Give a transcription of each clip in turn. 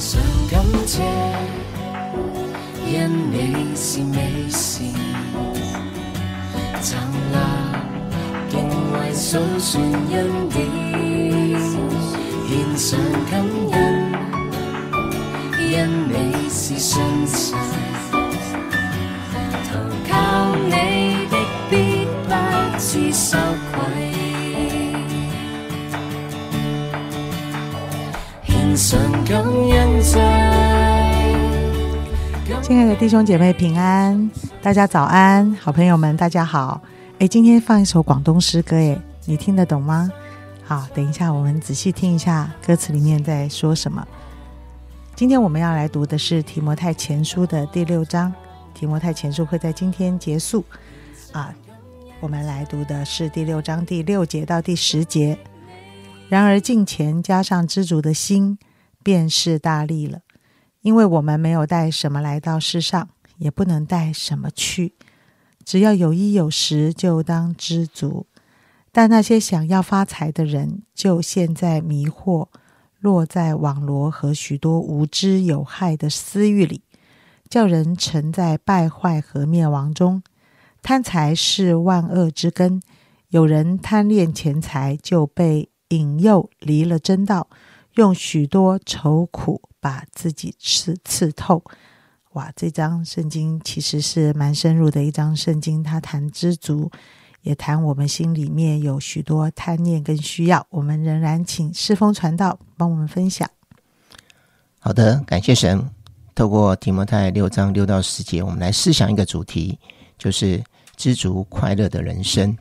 常感谢，因你是美事，灿烂敬畏数算恩典，献上感恩，因你是信心，亲爱的弟兄姐妹平安，大家早安，好朋友们大家好。诶，今天放一首广东诗歌，哎，你听得懂吗？好，等一下我们仔细听一下歌词里面在说什么。今天我们要来读的是提摩太前书的第六章，提摩太前书会在今天结束啊。我们来读的是第六章第六节到第十节。然而敬虔加上知足的心，便是大利了。因为我们没有带什么来到世上，也不能带什么去，只要有衣有食，就当知足。但那些想要发财的人，就陷在迷惑，落在网罗和许多无知有害的私欲里，叫人沉在败坏和灭亡中。贪财是万恶之根，有人贪恋钱财，就被引诱离了真道，用许多愁苦把自己刺刺透。哇，这张圣经其实是蛮深入的一张圣经，它谈知足，也谈我们心里面有许多贪念跟需要。我们仍然请世风传道帮我们分享。好的，感谢神。透过提摩太六章六到十节，我们来思想一个主题，就是知足快乐的人生。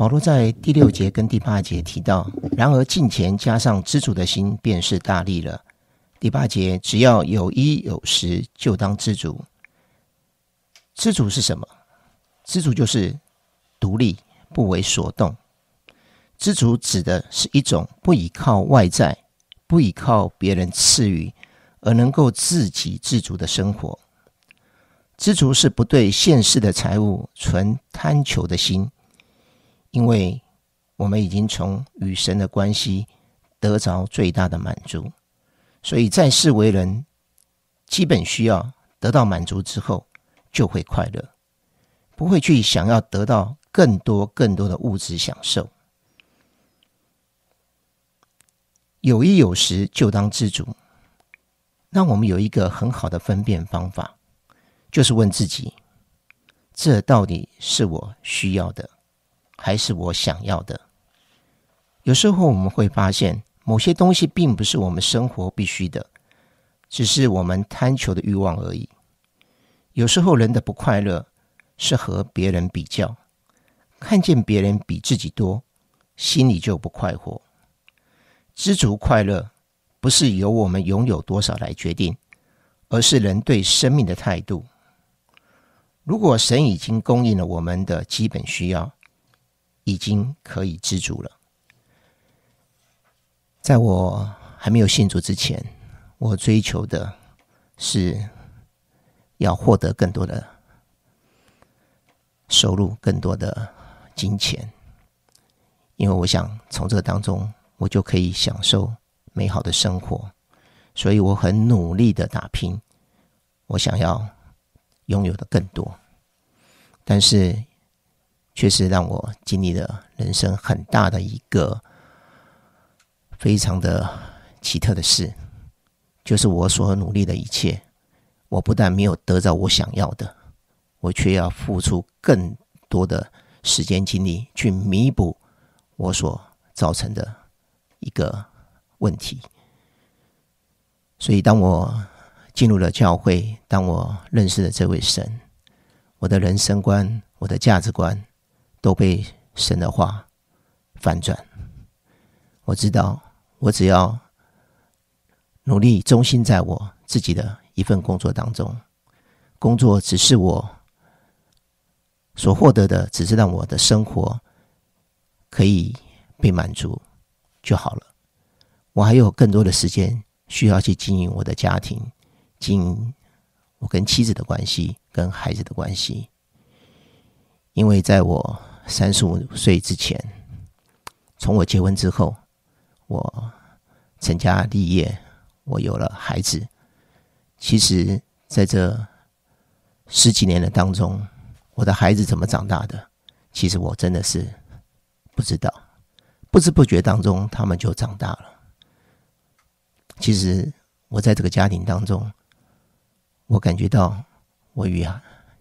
保罗在第六节跟第八节提到，然而敬虔加上知足的心，便是大力了。第八节，只要有衣有食，就当知足。知足是什么？知足就是独立，不为所动。知足指的是一种不依靠外在，不依靠别人赐予，而能够自给自足的生活。知足是不对现世的财物存贪求的心。因为我们已经从与神的关系得着最大的满足，所以在世为人，基本需要得到满足之后，就会快乐，不会去想要得到更多更多的物质享受。有衣有食就当知足。那我们有一个很好的分辨方法，就是问自己：这到底是我需要的？还是我想要的。有时候我们会发现，某些东西并不是我们生活必须的，只是我们贪求的欲望而已。有时候人的不快乐是和别人比较，看见别人比自己多，心里就不快活。知足快乐不是由我们拥有多少来决定，而是人对生命的态度。如果神已经供应了我们的基本需要，已经可以知足了。在我还没有信主之前，我追求的是要获得更多的收入、更多的金钱，因为我想从这个当中我就可以享受美好的生活，所以我很努力的打拼，我想要拥有的更多，但是。确实让我经历了人生很大的一个非常的奇特的事，就是我所努力的一切，我不但没有得到我想要的，我却要付出更多的时间精力去弥补我所造成的一个问题。所以，当我进入了教会，当我认识了这位神，我的人生观，我的价值观。都被神的话反转。我知道，我只要努力忠心在我自己的一份工作当中，工作只是我所获得的，只是让我的生活可以被满足就好了。我还有更多的时间需要去经营我的家庭，经营我跟妻子的关系，跟孩子的关系，因为在我。三十五岁之前，从我结婚之后，我成家立业，我有了孩子。其实，在这十几年的当中，我的孩子怎么长大的，其实我真的是不知道。不知不觉当中，他们就长大了。其实，我在这个家庭当中，我感觉到我与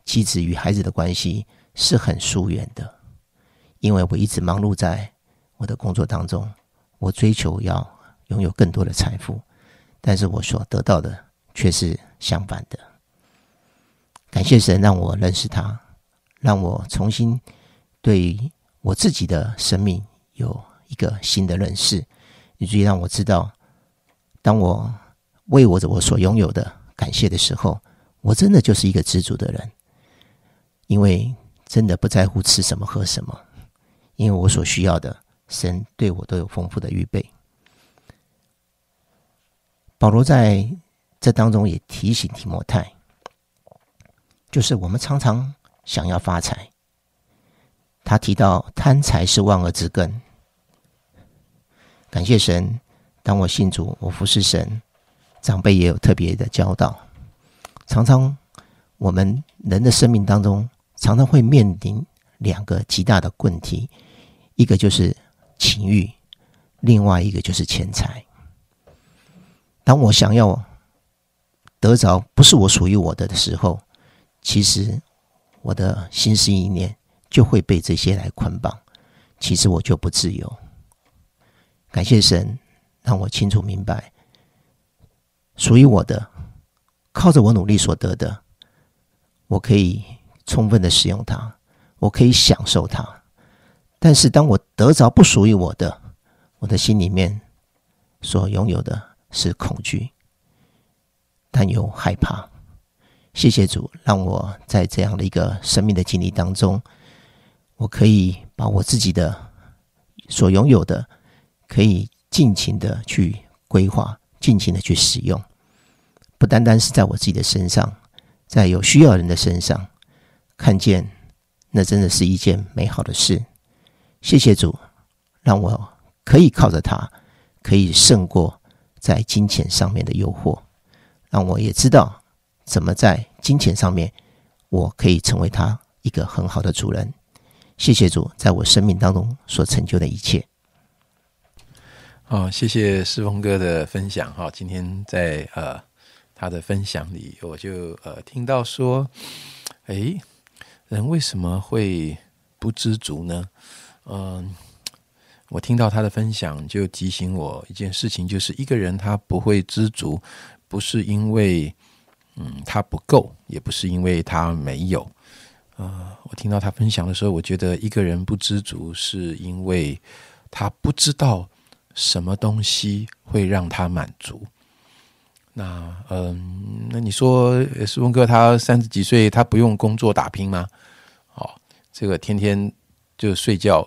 妻子与孩子的关系是很疏远的，因为我一直忙碌在我的工作当中，我追求要拥有更多的财富，但是我所得到的却是相反的。感谢神让我认识他，让我重新对我自己的生命有。一个新的认识，以至于让我知道，当我为我我所拥有的感谢的时候，我真的就是一个知足的人，因为真的不在乎吃什么喝什么，因为我所需要的，神对我都有丰富的预备。保罗在这当中也提醒提摩太，就是我们常常想要发财，他提到贪财是万恶之根。感谢神，当我信主，我服侍神，长辈也有特别的教导。常常我们人的生命当中，常常会面临两个极大的问题，一个就是情欲，另外一个就是钱财。当我想要得着不是我属于我的的时候，其实我的心思意念就会被这些来捆绑，其实我就不自由。感谢神，让我清楚明白，属于我的，靠着我努力所得的，我可以充分的使用它，我可以享受它。但是，当我得着不属于我的，我的心里面所拥有的是恐惧、担忧、害怕。谢谢主，让我在这样的一个生命的经历当中，我可以把我自己的所拥有的。可以尽情的去规划，尽情的去使用，不单单是在我自己的身上，在有需要人的身上看见，那真的是一件美好的事。谢谢主，让我可以靠着他，可以胜过在金钱上面的诱惑，让我也知道怎么在金钱上面，我可以成为他一个很好的主人。谢谢主，在我生命当中所成就的一切。好，谢谢世峰哥的分享哈。今天在呃他的分享里，我就呃听到说，哎，人为什么会不知足呢？嗯，我听到他的分享，就提醒我一件事情，就是一个人他不会知足，不是因为嗯他不够，也不是因为他没有。呃，我听到他分享的时候，我觉得一个人不知足，是因为他不知道。什么东西会让他满足？那嗯，那你说，石峰哥他三十几岁，他不用工作打拼吗？哦，这个天天就睡觉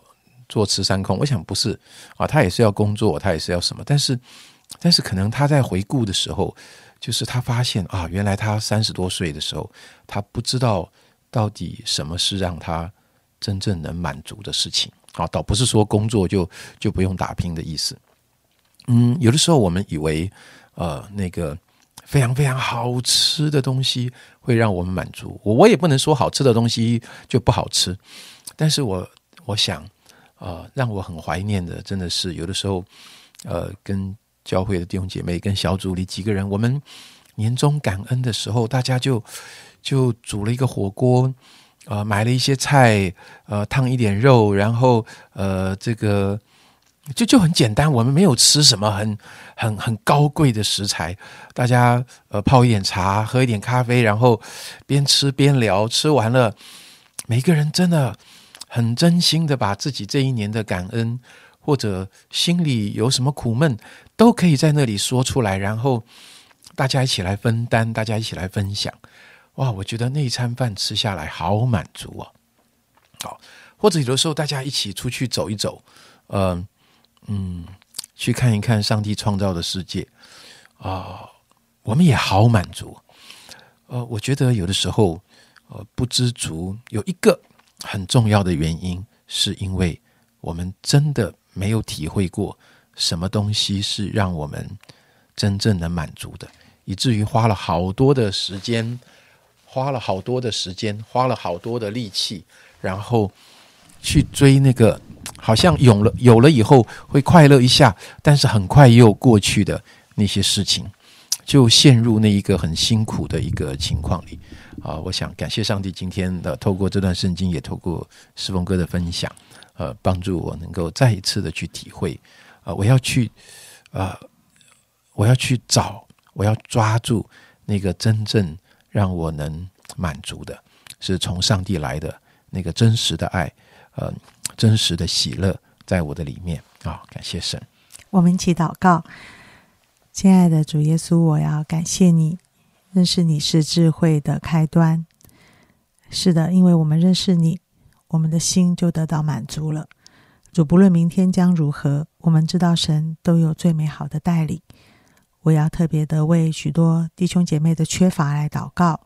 坐吃山空，我想不是啊，他也是要工作，他也是要什么？但是，但是可能他在回顾的时候，就是他发现啊，原来他三十多岁的时候，他不知道到底什么是让他真正能满足的事情。啊，倒不是说工作就就不用打拼的意思。嗯，有的时候我们以为，呃，那个非常非常好吃的东西会让我们满足。我我也不能说好吃的东西就不好吃，但是我我想，呃，让我很怀念的，真的是有的时候，呃，跟教会的弟兄姐妹，跟小组里几个人，我们年终感恩的时候，大家就就煮了一个火锅。呃，买了一些菜，呃，烫一点肉，然后呃，这个就就很简单。我们没有吃什么很很很高贵的食材，大家呃泡一点茶，喝一点咖啡，然后边吃边聊。吃完了，每个人真的很真心的把自己这一年的感恩，或者心里有什么苦闷，都可以在那里说出来，然后大家一起来分担，大家一起来分享。哇，我觉得那一餐饭吃下来好满足哦。好，或者有的时候大家一起出去走一走，嗯嗯，去看一看上帝创造的世界啊，我们也好满足。呃，我觉得有的时候呃不知足有一个很重要的原因，是因为我们真的没有体会过什么东西是让我们真正的满足的，以至于花了好多的时间，花了好多的时间，花了好多的力气，然后去追那个好像有了有了以后会快乐一下，但是很快又过去的那些事情，就陷入那一个很辛苦的一个情况里啊！我想感谢上帝，今天的透过这段圣经，也透过师峰哥的分享，呃，帮助我能够再一次的去体会。啊！我要去，呃，我要去找，我要抓住那个真正让我能满足的，是从上帝来的那个真实的爱，呃，真实的喜乐在我的里面啊！感谢神。我们一起祷告，亲爱的主耶稣，我要感谢你，认识你是智慧的开端。是的，因为我们认识你，我们的心就得到满足了。主不论明天将如何，我们知道神都有最美好的带领。我要特别的为许多弟兄姐妹的缺乏来祷告，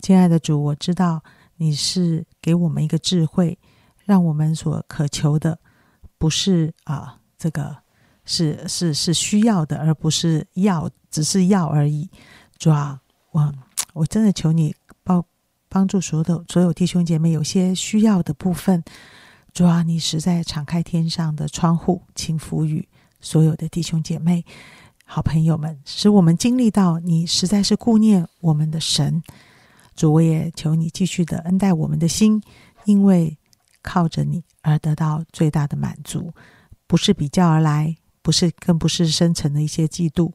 亲爱的主，我知道你是给我们一个智慧，让我们所渴求的不是啊，这个是是是需要的，而不是要，只是要而已。主啊，我我真的求你帮帮助所有的所有弟兄姐妹，有些需要的部分。主啊，你实在敞开天上的窗户，请赋予所有的弟兄姐妹、好朋友们，使我们经历到你实在是顾念我们的神。主，我也求你继续的恩待我们的心，因为靠着你而得到最大的满足，不是比较而来，不是更不是深层的一些嫉妒，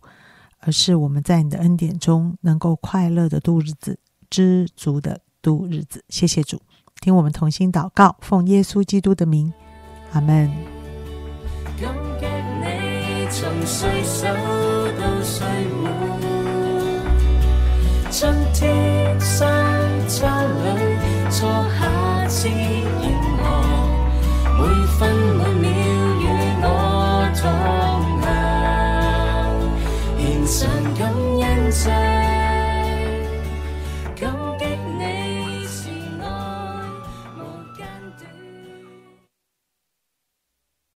而是我们在你的恩典中能够快乐的度日子，知足的度日子。谢谢主。听我们同心祷告，奉耶稣基督的名，阿门。春天、山秋里，初夏至炎寒，每分。inside